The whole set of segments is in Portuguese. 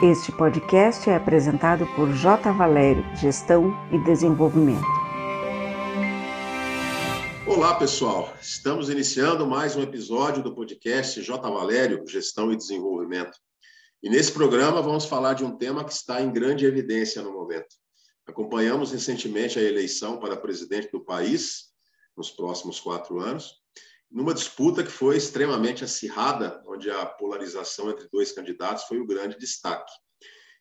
Este podcast é apresentado por J. Valério, Gestão e Desenvolvimento. Olá, pessoal. Estamos iniciando mais um episódio do podcast J. Valério, Gestão e Desenvolvimento. E nesse programa vamos falar de um tema que está em grande evidência no momento. Acompanhamos recentemente a eleição para presidente do país nos próximos quatro anos, numa disputa que foi extremamente acirrada, onde a polarização entre dois candidatos foi o grande destaque.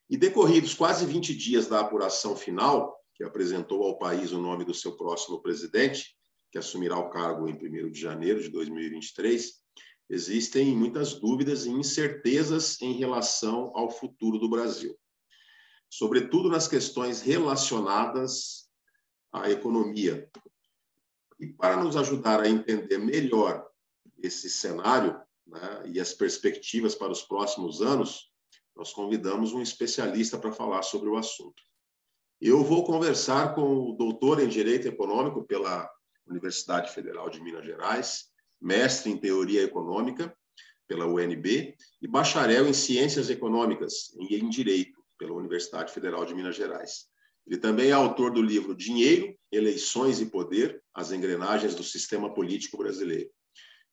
E decorridos quase 20 dias da apuração final, que apresentou ao país o nome do seu próximo presidente, que assumirá o cargo em 1 de janeiro de 2023, existem muitas dúvidas e incertezas em relação ao futuro do Brasil, sobretudo nas questões relacionadas à economia, e para nos ajudar a entender melhor esse cenário né, e as perspectivas para os próximos anos, nós convidamos um especialista para falar sobre o assunto. Eu vou conversar com o doutor em Direito Econômico pela Universidade Federal de Minas Gerais, mestre em Teoria Econômica pela UNB e bacharel em Ciências Econômicas e em Direito pela Universidade Federal de Minas Gerais. Ele também é autor do livro Dinheiro, Eleições e Poder: As Engrenagens do Sistema Político Brasileiro.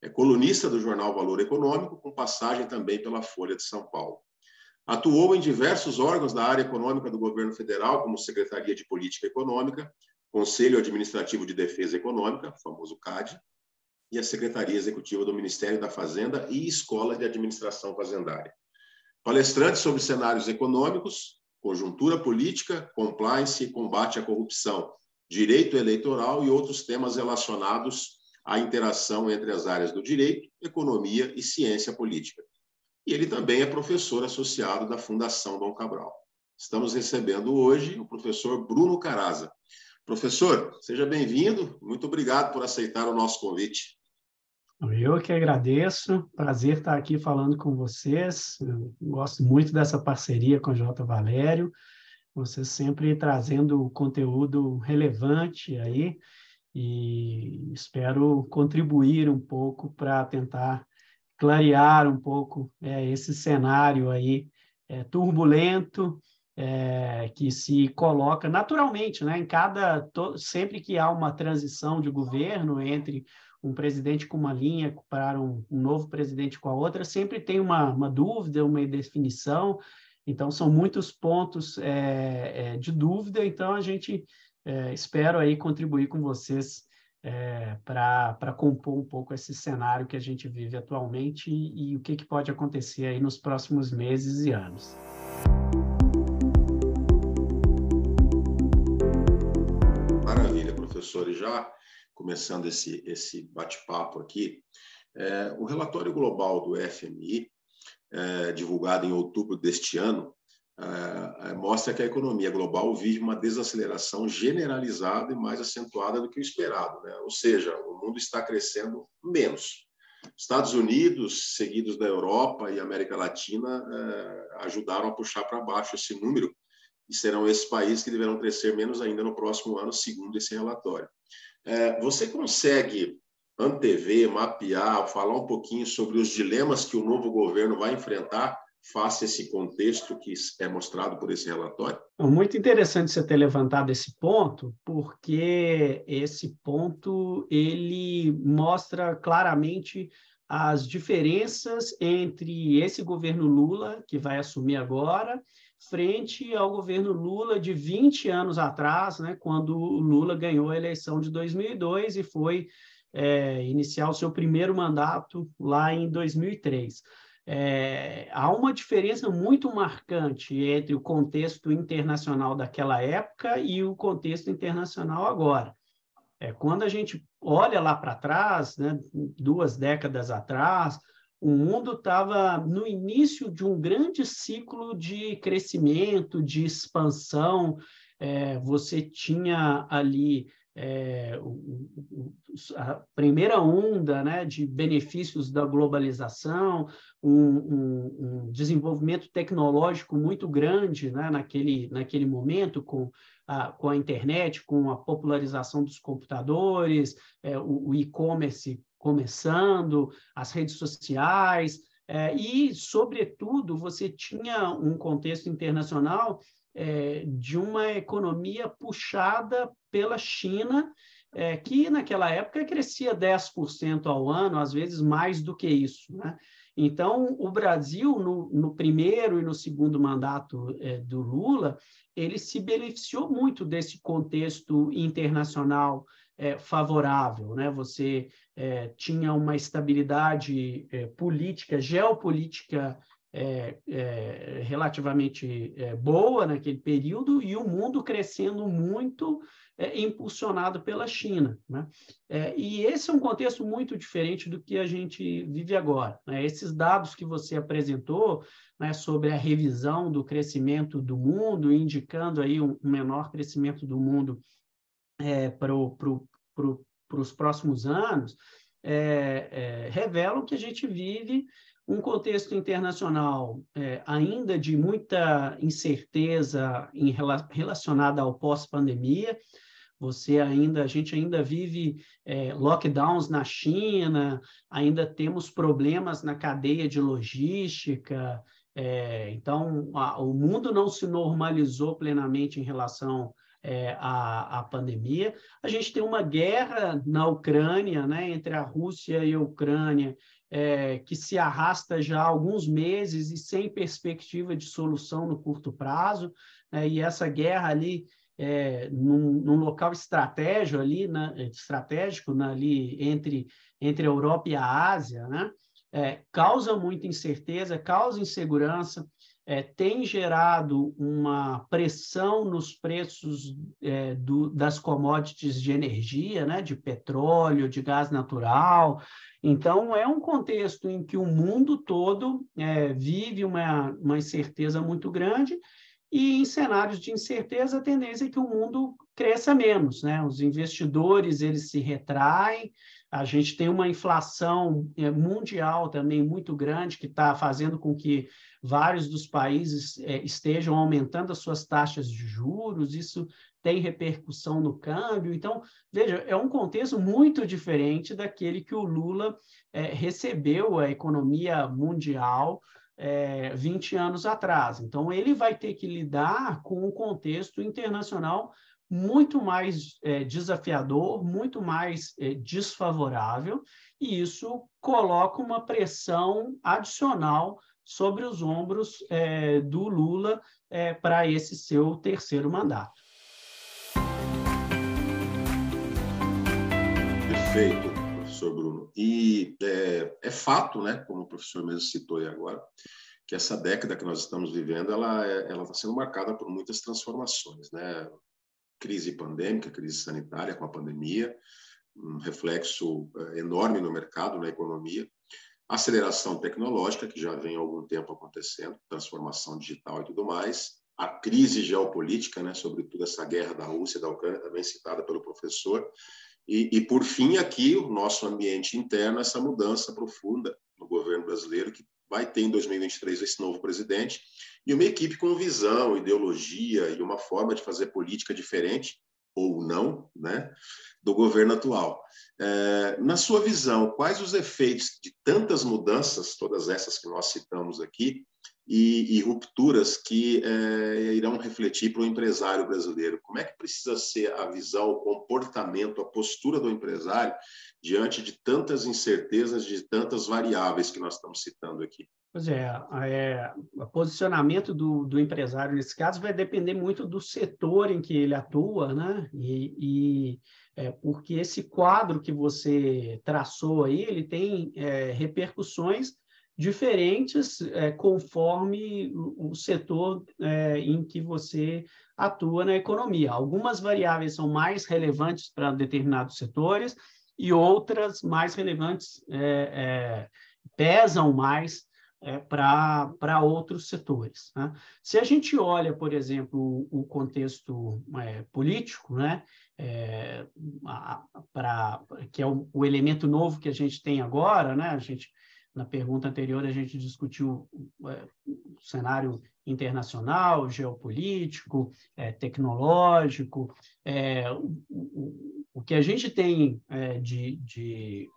É colunista do jornal Valor Econômico, com passagem também pela Folha de São Paulo. Atuou em diversos órgãos da área econômica do governo federal, como Secretaria de Política Econômica, Conselho Administrativo de Defesa Econômica, famoso CAD, e a Secretaria Executiva do Ministério da Fazenda e Escola de Administração Fazendária. Palestrante sobre cenários econômicos, conjuntura política, compliance e combate à corrupção, direito eleitoral e outros temas relacionados à interação entre as áreas do direito, economia e ciência política. E ele também é professor associado da Fundação Dom Cabral. Estamos recebendo hoje o professor Bruno Caraza. Professor, seja bem-vindo. Muito obrigado por aceitar o nosso convite. Eu que agradeço, prazer estar aqui falando com vocês. Eu gosto muito dessa parceria com o J. Valério, você sempre trazendo conteúdo relevante aí, e espero contribuir um pouco para tentar clarear um pouco é, esse cenário aí é, turbulento é, que se coloca naturalmente, né? Em cada to, sempre que há uma transição de governo entre um presidente com uma linha para um, um novo presidente com a outra, sempre tem uma, uma dúvida, uma indefinição. Então, são muitos pontos é, de dúvida. Então, a gente é, espero aí contribuir com vocês é, para compor um pouco esse cenário que a gente vive atualmente e, e o que, que pode acontecer aí nos próximos meses e anos. Maravilha, professor. E já começando esse, esse bate-papo aqui, é, o relatório global do FMI, é, divulgado em outubro deste ano, é, mostra que a economia global vive uma desaceleração generalizada e mais acentuada do que o esperado. Né? Ou seja, o mundo está crescendo menos. Estados Unidos, seguidos da Europa e América Latina, é, ajudaram a puxar para baixo esse número e serão esses países que deverão crescer menos ainda no próximo ano, segundo esse relatório. É, você consegue antever, mapear, falar um pouquinho sobre os dilemas que o novo governo vai enfrentar face a esse contexto que é mostrado por esse relatório? Muito interessante você ter levantado esse ponto, porque esse ponto ele mostra claramente as diferenças entre esse governo Lula, que vai assumir agora, frente ao governo Lula de 20 anos atrás, né, quando o Lula ganhou a eleição de 2002 e foi é, iniciar o seu primeiro mandato lá em 2003. É, há uma diferença muito marcante entre o contexto internacional daquela época e o contexto internacional agora. É, quando a gente olha lá para trás, né, duas décadas atrás, o mundo estava no início de um grande ciclo de crescimento, de expansão. É, você tinha ali é, a primeira onda né, de benefícios da globalização, um, um, um, desenvolvimento tecnológico muito grande né, naquele, naquele momento, com a, com a internet, com a popularização dos computadores, é, o, o e-commerce começando, as redes sociais, É, e, sobretudo, você tinha um contexto internacional é, de uma economia puxada pela China, é, que naquela época crescia 10% ao ano, às vezes mais do que isso. Né? Então, o Brasil, no, no, primeiro e no segundo mandato é, do Lula, ele se beneficiou muito desse contexto internacional é, favorável. Né? Você é, tinha uma estabilidade é, política, geopolítica é, é, relativamente é, boa naquele período e o mundo crescendo muito, é, impulsionado pela China. Né? É, e esse é um contexto muito diferente do que a gente vive agora. Né? Esses dados que você apresentou né, sobre a revisão do crescimento do mundo, indicando aí um, menor crescimento do mundo é, para pro, pro, os próximos anos, revelam que a gente vive um contexto internacional é, ainda de muita incerteza em, relacionada ao pós-pandemia. Você ainda, a gente ainda vive é, lockdowns na China, ainda temos problemas na cadeia de logística. É, então, a, o mundo não se normalizou plenamente em relação é, à, à, pandemia. A gente tem uma guerra na Ucrânia, né, entre a Rússia e a Ucrânia, é, que se arrasta já há alguns meses e sem perspectiva de solução no curto prazo, né? e essa guerra ali é, num, num, local estratégico ali, estratégico na, ali entre, entre a Europa e a Ásia, né? É, causa muita incerteza, causa insegurança, é, tem gerado uma pressão nos preços é, do, das commodities de energia, né, de petróleo, de gás natural. Então, é um contexto em que o mundo todo é, vive uma, uma incerteza muito grande, e em cenários de incerteza, a tendência é que o mundo cresça menos, né? Os investidores eles se retraem, a gente tem uma inflação é, mundial também muito grande que está fazendo com que vários dos países é, estejam aumentando as suas taxas de juros, isso tem repercussão no câmbio. Então, veja, é um contexto muito diferente daquele que o Lula é, recebeu a economia mundial é, 20 anos atrás. Então, ele vai ter que lidar com um contexto internacional muito mais é, desafiador, muito mais é, desfavorável, e isso coloca uma pressão adicional sobre os ombros é, do Lula é, para esse seu terceiro mandato. Perfeito, professor Bruno. E é, é fato, né, como o professor mesmo citou aí agora, que essa década que nós estamos vivendo, ela é, está sendo marcada por muitas transformações, né? Crise pandêmica, crise sanitária com a pandemia, um reflexo é, enorme no mercado, na economia, aceleração tecnológica, que já vem há algum tempo acontecendo, transformação digital e tudo mais, a crise geopolítica, né, sobretudo essa guerra da Rússia e da Ucrânia, também citada pelo professor, e, e, por fim, aqui, o nosso ambiente interno, essa mudança profunda no governo brasileiro, que vai ter em 2023 esse novo presidente, e uma equipe com visão, ideologia e uma forma de fazer política diferente, ou não, né, do governo atual. É, na sua visão, quais os efeitos de tantas mudanças, todas essas que nós citamos aqui, e, e rupturas que é, irão refletir para o empresário brasileiro? Como é que precisa ser a visão, o comportamento, a postura do empresário diante de tantas incertezas, de tantas variáveis que nós estamos citando aqui? Pois é, é o posicionamento do, do, empresário nesse caso vai depender muito do setor em que ele atua, né? E, e é, porque esse quadro que você traçou aí, ele tem é, repercussões diferentes é, conforme o setor é, em que você atua na economia. Algumas variáveis são mais relevantes para determinados setores e outras mais relevantes é, é pesam mais é, para outros setores. Né? Se a gente olha, por exemplo, o contexto é, político, né, é, pra, que é o, o, elemento novo que a gente tem agora, né, a gente, na pergunta anterior, a gente discutiu é, o cenário internacional, geopolítico, é, tecnológico, é, o, O que a gente tem é, de, de,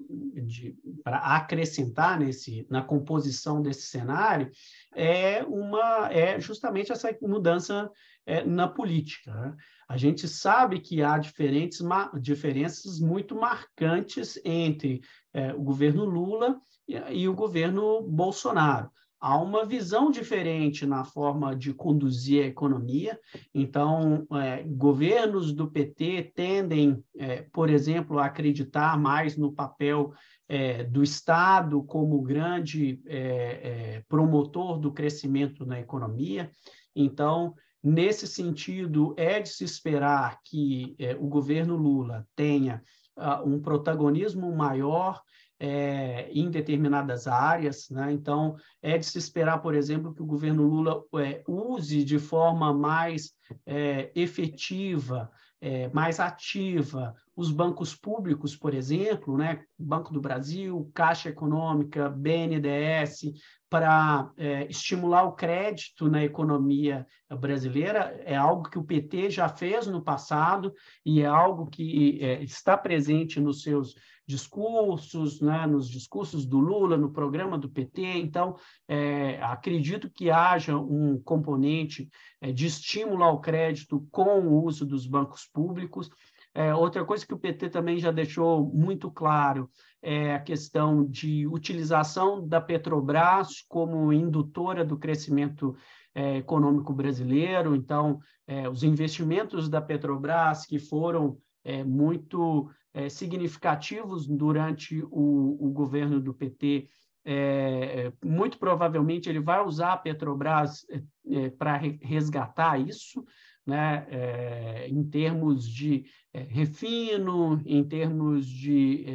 de para acrescentar nesse, na composição desse cenário é uma é justamente essa mudança é, na política. Né? A gente sabe que há diferentes diferenças muito marcantes entre é, o governo Lula e, e o governo Bolsonaro há uma visão diferente na forma de conduzir a economia. Então, é, governos do PT tendem, é, por exemplo, a acreditar mais no papel é, do Estado como grande é, é, promotor do crescimento na economia. Então, nesse sentido, é de se esperar que é, o governo Lula tenha uh, um protagonismo maior é, em determinadas áreas. Né? Então, é de se esperar, por exemplo, que o governo Lula é, use de forma mais é, efetiva, é, mais ativa, os bancos públicos, por exemplo, né? Banco do Brasil, Caixa Econômica, BNDES, para é, estimular o crédito na economia brasileira, é algo que o PT já fez no passado e é algo que é, está presente nos seus discursos, né, nos discursos do Lula, no programa do PT. Então, é, acredito que haja um componente é, de estímulo ao crédito com o uso dos bancos públicos. É, outra coisa que o PT também já deixou muito claro é a questão de utilização da Petrobras como indutora do crescimento é, econômico brasileiro. Então, é, os investimentos da Petrobras que foram é, muito é, significativos durante o, o, governo do PT. É, muito provavelmente ele vai usar a Petrobras é, é para resgatar isso, né, é, em termos de é, refino, em termos de,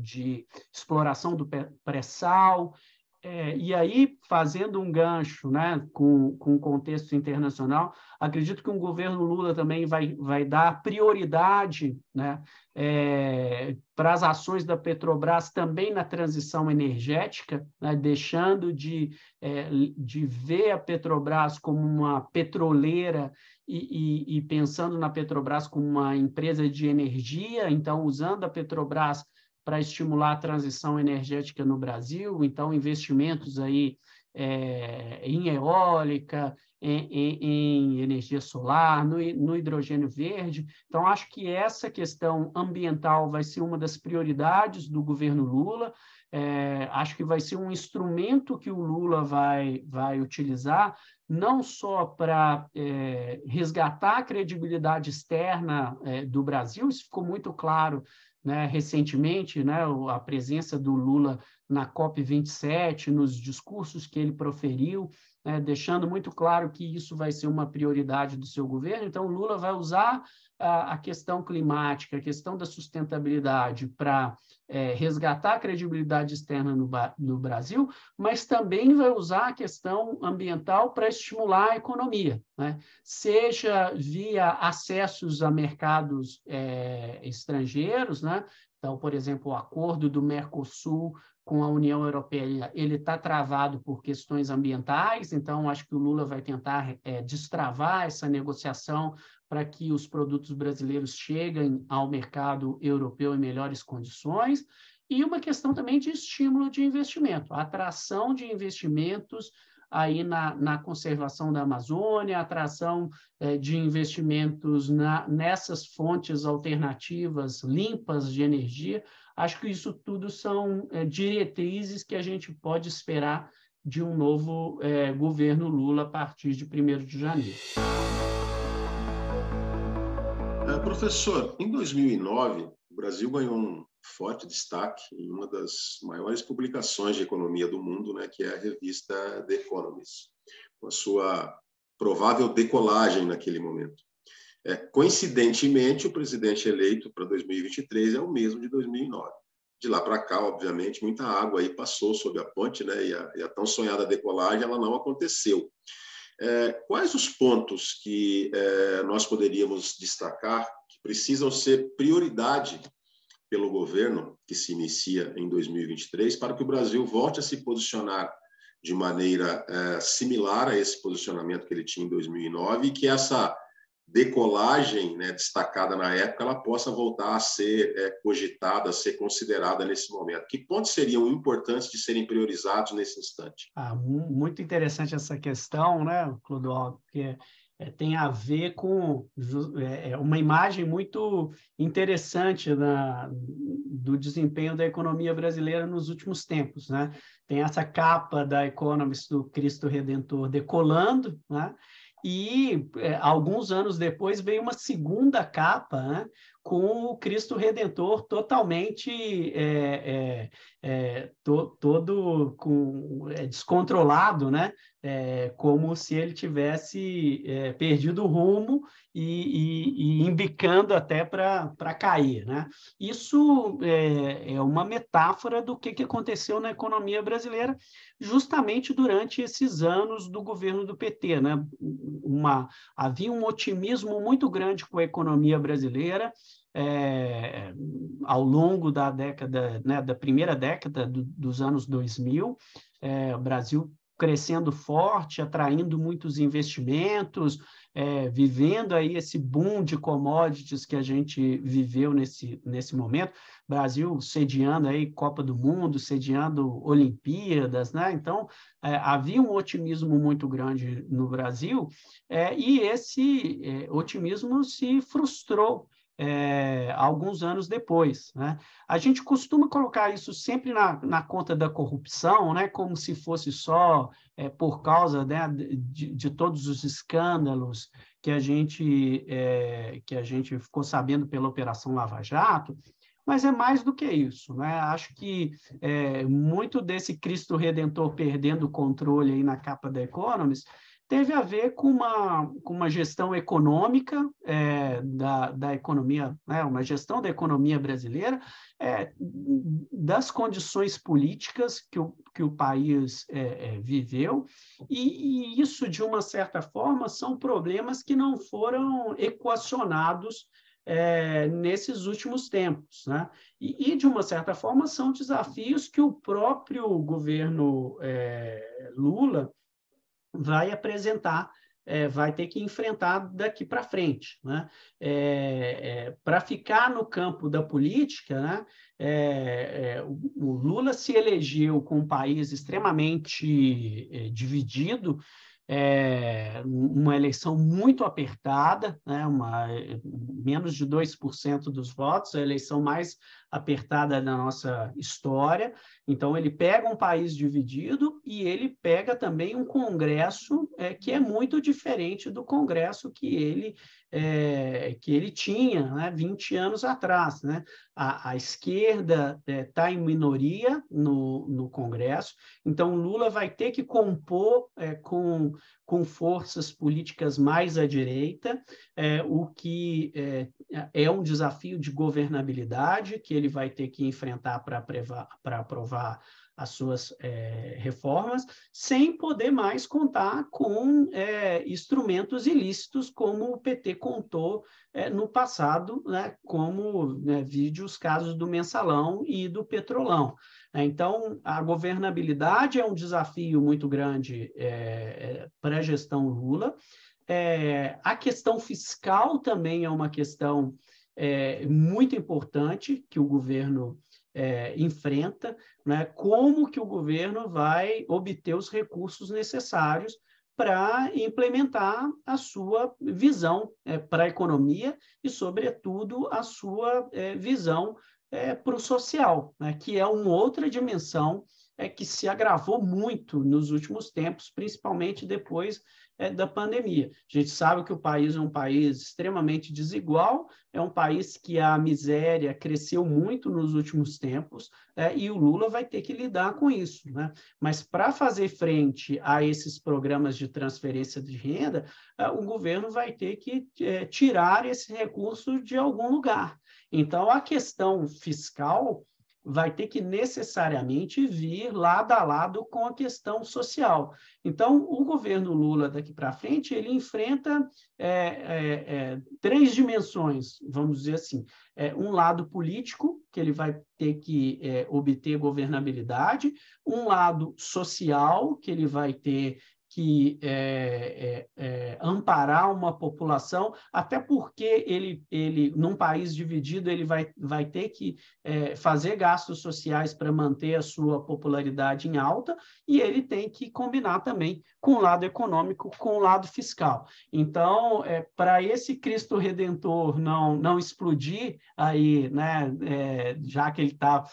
de exploração do pré-sal, é, e aí, fazendo um gancho né, com, com o contexto internacional, acredito que o governo Lula também vai, vai dar prioridade né, é, para as ações da Petrobras também na transição energética, né, deixando de, é, de ver a Petrobras como uma petroleira e, e, e pensando na Petrobras como uma empresa de energia, então usando a Petrobras para estimular a transição energética no Brasil, então investimentos aí é, em eólica, em, em, em, energia solar, no, no hidrogênio verde. Então, acho que essa questão ambiental vai ser uma das prioridades do governo Lula. É, acho que vai ser um instrumento que o Lula vai, vai utilizar, não só para é, resgatar a credibilidade externa é, do Brasil, isso ficou muito claro né, recentemente, né, a presença do Lula na COP27, nos discursos que ele proferiu, né, deixando muito claro que isso vai ser uma prioridade do seu governo. Então, Lula vai usar a, questão climática, a questão da sustentabilidade para é, resgatar a credibilidade externa no, no Brasil, mas também vai usar a questão ambiental para estimular a economia, né? seja via acessos a mercados é, estrangeiros, né? então, por exemplo, o acordo do Mercosul com a União Europeia, ele está travado por questões ambientais, então acho que o Lula vai tentar é, destravar essa negociação para que os produtos brasileiros cheguem ao mercado europeu em melhores condições, e uma questão também de estímulo de investimento, atração de investimentos aí na, na conservação da Amazônia, atração é, de investimentos na, nessas fontes alternativas limpas de energia. Acho que isso tudo são é, diretrizes que a gente pode esperar de um novo é, governo Lula a partir de 1 de janeiro. Professor, em 2009, o Brasil ganhou um forte destaque em uma das maiores publicações de economia do mundo, né, que é a revista The Economist, com a sua provável decolagem naquele momento. É, coincidentemente, o presidente eleito para 2023 é o mesmo de 2009. De lá para cá, obviamente, muita água aí passou sob a ponte, né, e a, e a tão sonhada decolagem ela não aconteceu. É, quais os pontos que é, nós poderíamos destacar precisam ser prioridade pelo governo que se inicia em 2023 para que o Brasil volte a se posicionar de maneira é, similar a esse posicionamento que ele tinha em 2009 e que essa decolagem né, destacada na época, ela possa voltar a ser é, cogitada, a ser considerada nesse momento. Que pontos seriam importantes de serem priorizados nesse instante? Ah, muito interessante essa questão, né, Clodoaldo, porque é, tem a ver com é, é, uma imagem muito interessante na, do desempenho da economia brasileira nos últimos tempos. Né? Tem essa capa da Economist do Cristo Redentor decolando, né? E é, alguns anos depois veio uma segunda capa né, com o Cristo Redentor totalmente é, é, é to, todo com, é, descontrolado, né? É, como se ele tivesse perdido o rumo e, e, e embicando até para cair. Né? Isso é, uma metáfora do que, que aconteceu na economia brasileira justamente durante esses anos do governo do PT. Né? Uma, havia um otimismo muito grande com a economia brasileira, é, ao longo da década, né, da primeira década do, dos anos 2000, é, o Brasil crescendo forte, atraindo muitos investimentos, é, vivendo aí esse boom de commodities que a gente viveu nesse, nesse momento, Brasil sediando aí Copa do Mundo, sediando Olimpíadas, né? Então, é, havia um otimismo muito grande no Brasil é, e esse é, otimismo se frustrou é, alguns anos depois. Né? A gente costuma colocar isso sempre na, na conta da corrupção, né? como se fosse só é, por causa né, de, de, todos os escândalos que a, gente, é, que a gente ficou sabendo pela Operação Lava Jato, mas é mais do que isso. Né? Acho que é, muito desse Cristo Redentor perdendo o controle aí na capa da Economist teve a ver com uma, com uma gestão econômica é, da, da economia, né, uma gestão da economia brasileira, é, das condições políticas que o, que o país é, é viveu, e, e, isso, de uma certa forma, são problemas que não foram equacionados é, nesses últimos tempos. Né? E, e, de uma certa forma, são desafios que o próprio governo é, Lula vai apresentar, é, vai ter que enfrentar daqui para frente. Né? É, é, para ficar no campo da política, né? É, é, o, o Lula se elegeu com um país extremamente dividido, é, uma eleição muito apertada, né, uma, menos de 2% dos votos, a eleição mais apertada da nossa história. Então, ele pega um país dividido e ele pega também um Congresso é, que é muito diferente do Congresso que ele, é, que ele tinha né, 20 anos atrás. Né? A, a esquerda está é, em minoria no, no Congresso, então Lula vai ter que compor é, com, com forças políticas mais à direita, é, o que é, é um desafio de governabilidade que ele vai ter que enfrentar para aprovar as suas é, reformas, sem poder mais contar com é, instrumentos ilícitos, como o PT contou é, no passado, né, como né, os casos do mensalão e do petrolão. Então, a governabilidade é um desafio muito grande é, é, para a gestão Lula. É, a questão fiscal também é uma questão muito importante que o governo é, enfrenta, né, como que o governo vai obter os recursos necessários para implementar a sua visão é, para a economia e, sobretudo, a sua é, visão é, para o social, né, que é uma outra dimensão é, que se agravou muito nos últimos tempos, principalmente depois é, da pandemia. A gente sabe que o país é um país extremamente desigual, é um país que a miséria cresceu muito nos últimos tempos é, e o Lula vai ter que lidar com isso. Né? Mas para fazer frente a esses programas de transferência de renda, é, o governo vai ter que é, tirar esse recurso de algum lugar. Então, a questão fiscal vai ter que necessariamente vir lado a lado com a questão social. Então, o governo Lula daqui para frente ele enfrenta é, é, é, três dimensões, vamos dizer assim, é, um lado político que ele vai ter que é, obter governabilidade, um lado social que ele vai ter que é, é, é, amparar uma população, até porque ele, ele, num país dividido, ele vai, vai ter que é, fazer gastos sociais para manter a sua popularidade em alta, e ele tem que combinar também com o lado econômico, com o lado fiscal. Então, é, para esse Cristo Redentor não, não explodir aí, né, já que ele está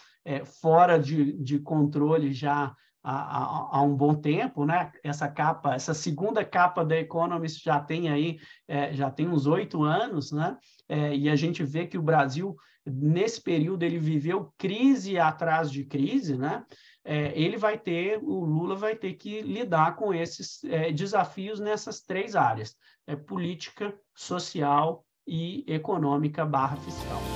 fora de, de controle já há, há, um bom tempo, né? Essa capa, essa segunda capa da Economist já tem aí, é, já tem uns oito anos, né? É, e a gente vê que o Brasil, nesse período, ele viveu crise atrás de crise, né? É, ele vai ter, o Lula vai ter que lidar com esses é, desafios nessas três áreas: é, política, social e econômica barra fiscal.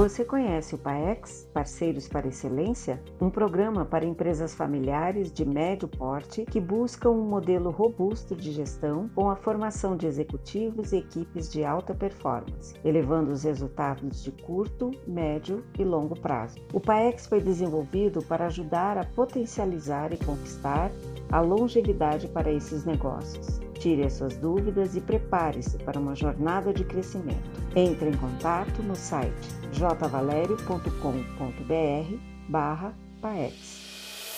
Você conhece o PAEX, Parceiros para Excelência? Um programa para empresas familiares de médio porte que buscam um modelo robusto de gestão com a formação de executivos e equipes de alta performance, elevando os resultados de curto, médio e longo prazo. O PAEX foi desenvolvido para ajudar a potencializar e conquistar a longevidade para esses negócios. Tire as suas dúvidas e prepare-se para uma jornada de crescimento. Entre em contato no site jvalerio.com.br barra PAEX.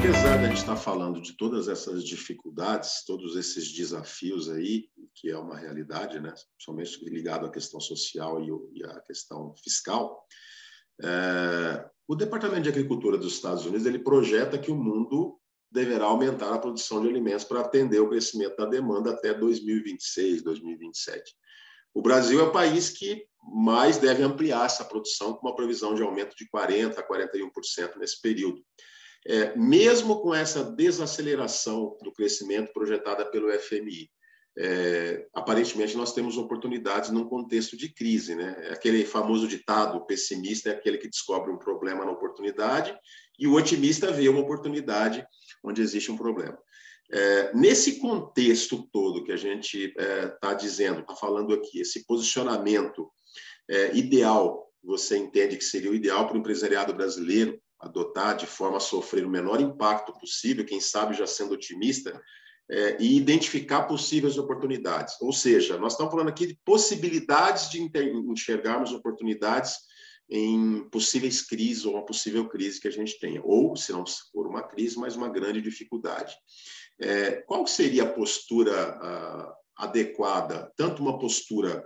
Apesar de a gente estar falando de todas essas dificuldades, todos esses desafios aí, que é uma realidade, né? somente ligado à questão social e à questão fiscal, é, o Departamento de Agricultura dos Estados Unidos ele projeta que o mundo deverá aumentar a produção de alimentos para atender o crescimento da demanda até 2026, 2027. O Brasil é o país que mais deve ampliar essa produção, com uma previsão de aumento de 40% a 41% nesse período. É, mesmo com essa desaceleração do crescimento projetada pelo FMI, é, aparentemente nós temos oportunidades num contexto de crise. Né? Aquele famoso ditado: o pessimista é aquele que descobre um problema na oportunidade, e o otimista vê uma oportunidade onde existe um problema. É, nesse contexto todo que a gente está é, tá dizendo, está falando aqui, esse posicionamento é, ideal, você entende que seria o ideal para o empresariado brasileiro adotar de forma a sofrer o menor impacto possível, quem sabe já sendo otimista, é, e identificar possíveis oportunidades. Ou seja, nós estamos falando aqui de possibilidades de enxergarmos oportunidades em possíveis crises ou uma possível crise que a gente tenha, ou, se não for uma crise, mas uma grande dificuldade. É, qual seria a postura a, adequada? Tanto uma postura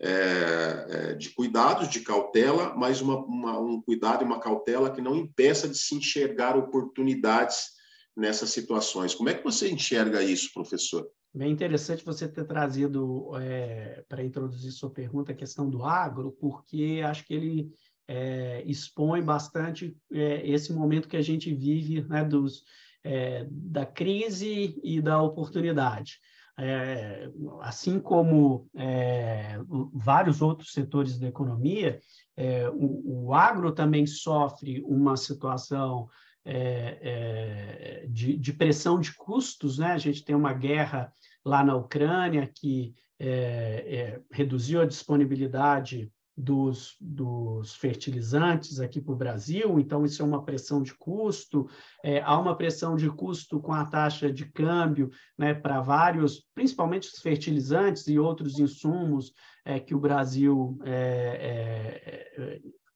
é, é, de cuidados, de cautela, mas uma, uma, um cuidado e uma cautela que não impeça de se enxergar oportunidades nessas situações. Como é que você enxerga isso, professor? Bem interessante você ter trazido é, para introduzir sua pergunta a questão do agro, porque acho que ele é, expõe bastante é, esse momento que a gente vive né, dos, é, da crise e da oportunidade. É, assim como é, vários outros setores da economia, o, o agro também sofre uma situação é, é, de, de, pressão de custos, né? A gente tem uma guerra lá na Ucrânia que é, é reduziu a disponibilidade dos, dos fertilizantes aqui para o Brasil, então isso é uma pressão de custo. É, há uma pressão de custo com a taxa de câmbio né, para vários, principalmente os fertilizantes e outros insumos é, que o Brasil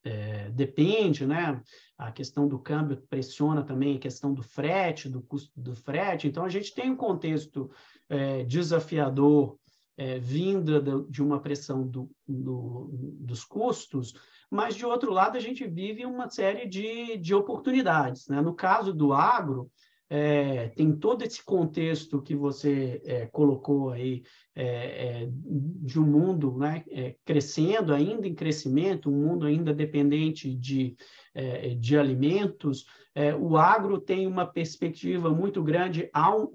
é, depende, né? A questão do câmbio pressiona também a questão do frete, do custo do frete. Então, a gente tem um contexto é, desafiador é, de uma pressão do, do, dos custos, mas, de outro lado, a gente vive uma série de, de oportunidades. Né? No caso do agro, é, tem todo esse contexto que você é, colocou aí é, é de um mundo né, é, crescendo, ainda em crescimento, um mundo ainda dependente de, é, de alimentos. o agro tem uma perspectiva muito grande, há um,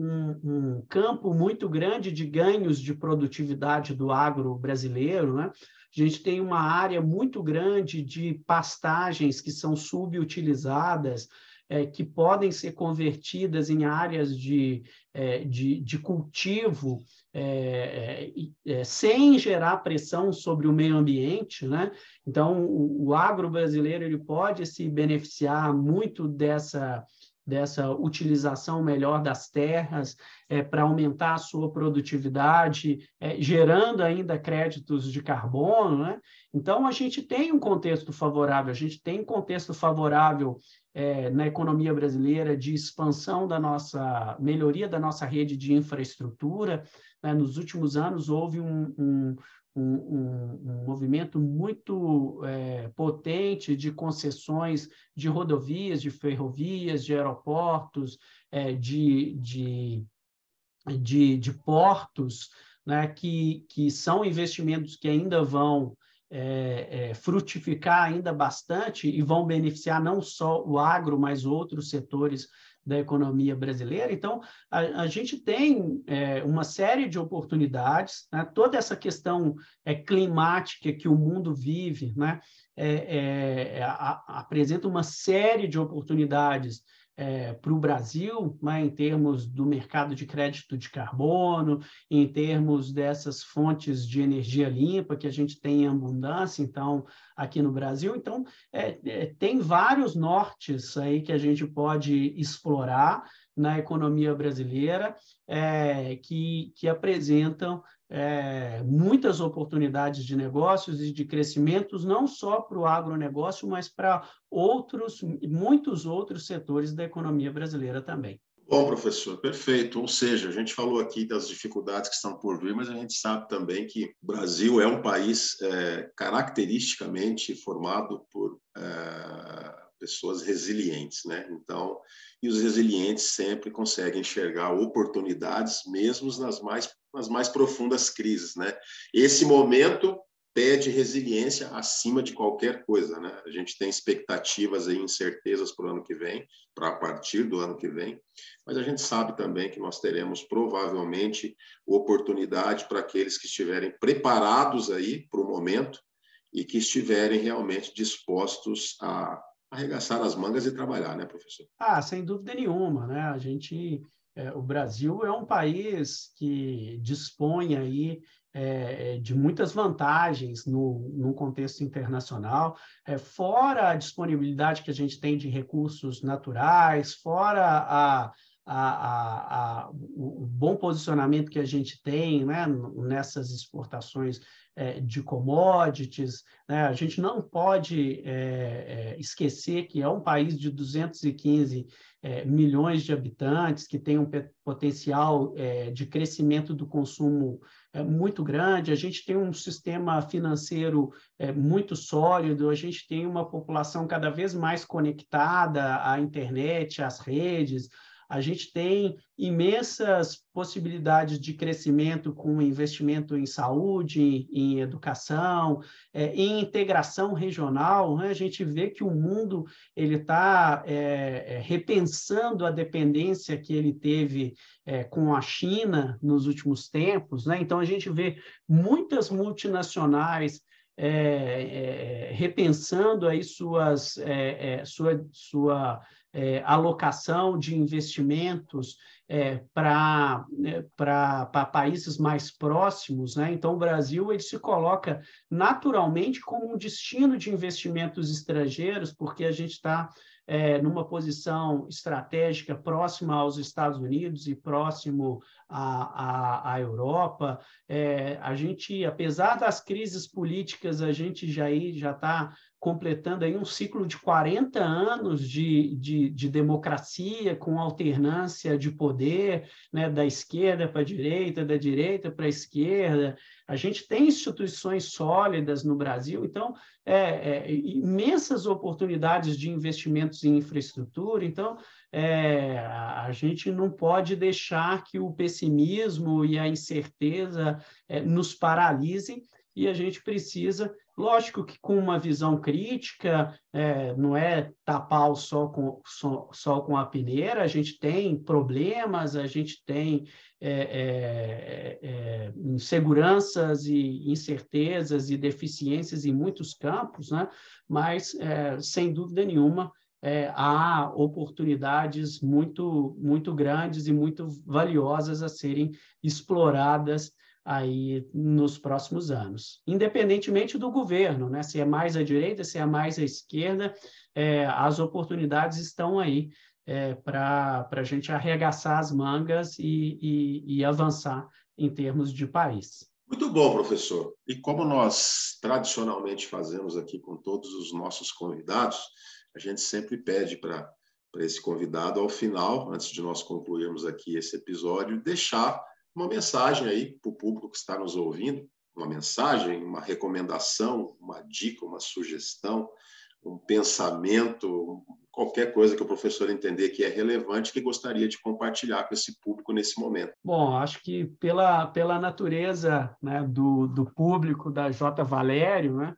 um, campo muito grande de ganhos de produtividade do agro brasileiro. Né? A gente tem uma área muito grande de pastagens que são subutilizadas, é, que podem ser convertidas em áreas de, é, de, de, cultivo é, é, é sem gerar pressão sobre o meio ambiente. Né? Então, o, o agro brasileiro ele pode se beneficiar muito dessa dessa utilização melhor das terras é, para aumentar a sua produtividade, é, gerando ainda créditos de carbono. Né? Então, a gente tem um contexto favorável, a gente tem um contexto favorável é, na economia brasileira de expansão da nossa, melhoria da nossa rede de infraestrutura. Né? Nos últimos anos, houve um, um um, um, movimento muito é, potente de concessões de rodovias, de ferrovias, de aeroportos, é, de, de, de, de, portos, né, que, que são investimentos que ainda vão é, é, frutificar ainda bastante e vão beneficiar não só o agro, mas outros setores da economia brasileira. Então, a, a gente tem é, uma série de oportunidades, né? toda essa questão é, climática que o mundo vive né? É, é a, apresenta uma série de oportunidades é, para o Brasil, né, em termos do mercado de crédito de carbono, em termos dessas fontes de energia limpa que a gente tem em abundância, então, aqui no Brasil. Então, é, é, tem vários nortes aí que a gente pode explorar na economia brasileira é, que, que apresentam é, muitas oportunidades de negócios e de crescimentos, não só para o agronegócio, mas para outros, muitos outros setores da economia brasileira também. Bom, professor, perfeito. Ou seja, a gente falou aqui das dificuldades que estão por vir, mas a gente sabe também que o Brasil é um país é, caracteristicamente formado por é, pessoas resilientes, né? Então, e os resilientes sempre conseguem enxergar oportunidades, mesmo nas mais nas mais profundas crises, né? Esse momento pede resiliência acima de qualquer coisa, né? A gente tem expectativas e incertezas para o ano que vem, para a partir do ano que vem, mas a gente sabe também que nós teremos provavelmente oportunidade para aqueles que estiverem preparados aí para o momento e que estiverem realmente dispostos a arregaçar as mangas e trabalhar, né, professor? Ah, sem dúvida nenhuma, né? A gente é, o Brasil é um país que dispõe aí é, de muitas vantagens no, no contexto internacional, é, fora a disponibilidade que a gente tem de recursos naturais, fora a, a, a, a, o bom posicionamento que a gente tem né, nessas exportações é, de commodities. Né? A gente não pode é, é, esquecer que é um país de 215 é, milhões de habitantes, que tem um potencial é, de crescimento do consumo é, muito grande, a gente tem um sistema financeiro muito sólido, a gente tem uma população cada vez mais conectada à internet, às redes, a gente tem imensas possibilidades de crescimento com investimento em saúde, em educação, é, em integração regional. Né? A gente vê que o mundo ele está é, é, repensando a dependência que ele teve é, com a China nos últimos tempos. Né? Então a gente vê muitas multinacionais é, é, repensando aí suas, é, é sua, sua é, alocação de investimentos é, para né, países mais próximos. Né? Então, o Brasil ele se coloca naturalmente como um destino de investimentos estrangeiros, porque a gente está é, numa posição estratégica próxima aos Estados Unidos e próximo à, à, à Europa. É, a gente, apesar das crises políticas, a gente já está completando aí um ciclo de 40 anos de, de, de democracia com alternância de poder, né, da esquerda para a direita, da direita para a esquerda. A gente tem instituições sólidas no Brasil, então, é, é, imensas oportunidades de investimentos em infraestrutura. Então, é, a gente não pode deixar que o pessimismo e a incerteza é, nos paralisem e a gente precisa Lógico que com uma visão crítica, é, não é tapar o sol com, com a peneira, a gente tem problemas, a gente tem é, é, é, inseguranças e incertezas e deficiências em muitos campos, né? mas, é, sem dúvida nenhuma, é, há oportunidades muito, muito grandes e muito valiosas a serem exploradas aí nos próximos anos, independentemente do governo, né? Se é mais à direita, se é mais à esquerda, é, as oportunidades estão aí é, para a gente arregaçar as mangas e, e, e avançar em termos de país. Muito bom, professor. E como nós tradicionalmente fazemos aqui com todos os nossos convidados, a gente sempre pede para esse convidado, ao final, antes de nós concluirmos aqui esse episódio, deixar uma mensagem aí para o público que está nos ouvindo, uma mensagem, uma recomendação, uma dica, uma sugestão, um pensamento, qualquer coisa que o professor entender que é relevante, que gostaria de compartilhar com esse público nesse momento. Bom, acho que pela, pela natureza né, do, do público da J. Valério, né,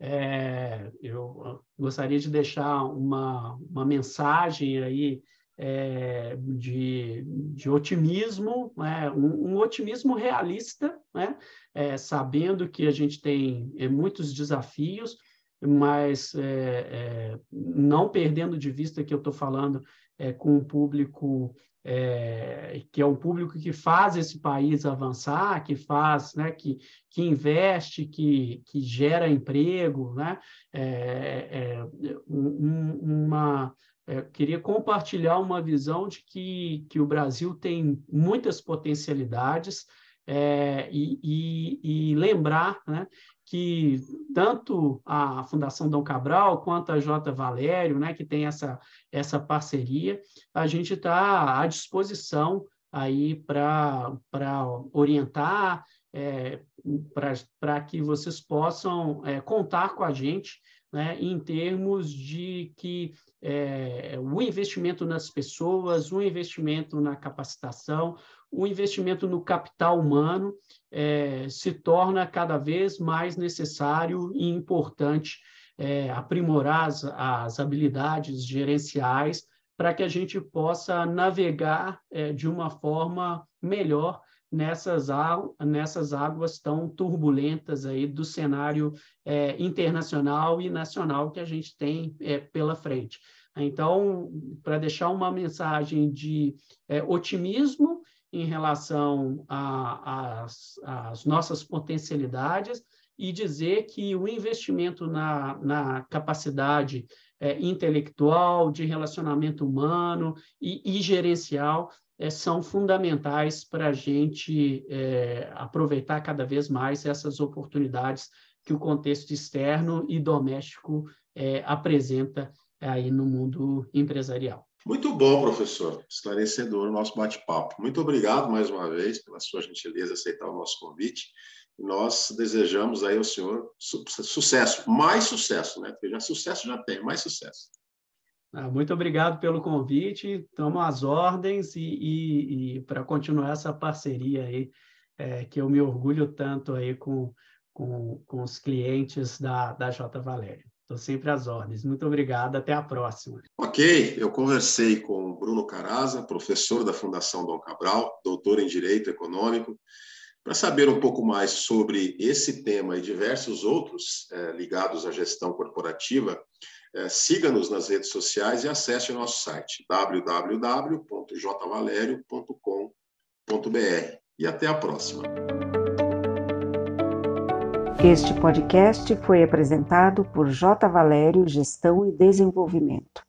é, eu gostaria de deixar uma, uma mensagem aí é, de, de otimismo, né? um, um, otimismo realista, né? É, sabendo que a gente tem é, muitos desafios, mas é, é, não perdendo de vista que eu estou falando é, com um público que é um público que faz esse país avançar, que faz, né, que, que investe, que, que gera emprego, né, um, uma é, queria compartilhar uma visão de que, que o Brasil tem muitas potencialidades é, e, e, e, lembrar né, que tanto a Fundação Dom Cabral quanto a J. Valério, né, que tem essa, essa parceria, a gente está à disposição aí para orientar, é, para que vocês possam é, contar com a gente né, em termos de que é, o investimento nas pessoas, o investimento na capacitação, o investimento no capital humano é, se torna cada vez mais necessário e importante é, aprimorar as, as, habilidades gerenciais para que a gente possa navegar de uma forma melhor nessas, nessas águas tão turbulentas aí do cenário é, internacional e nacional que a gente tem é, pela frente. Então, para deixar uma mensagem de é, otimismo em relação às nossas potencialidades e dizer que o investimento na, na capacidade é, intelectual, de relacionamento humano e, e gerencial é, são fundamentais para a gente é, aproveitar cada vez mais essas oportunidades que o contexto externo e doméstico é, apresenta aí no mundo empresarial. Muito bom, professor. Esclarecedor o nosso bate-papo. Muito obrigado mais uma vez pela sua gentileza aceitar o nosso convite. nós desejamos aí ao senhor su sucesso, mais sucesso, né? Porque já sucesso já tem, mais sucesso. Ah, muito obrigado pelo convite. Tomo as ordens e, e, e para continuar essa parceria aí, é, que eu me orgulho tanto aí com, com, com os clientes da, da J. Valério. Estou sempre às ordens. Muito obrigado. Até a próxima. Ok. Eu conversei com Bruno Caraza, professor da Fundação Dom Cabral, doutor em Direito Econômico, para saber um pouco mais sobre esse tema e diversos outros é, ligados à gestão corporativa. É, Siga-nos nas redes sociais e acesse o nosso site www.jvalerio.com.br. E até a próxima. Este podcast foi apresentado por J. Valério Gestão e Desenvolvimento.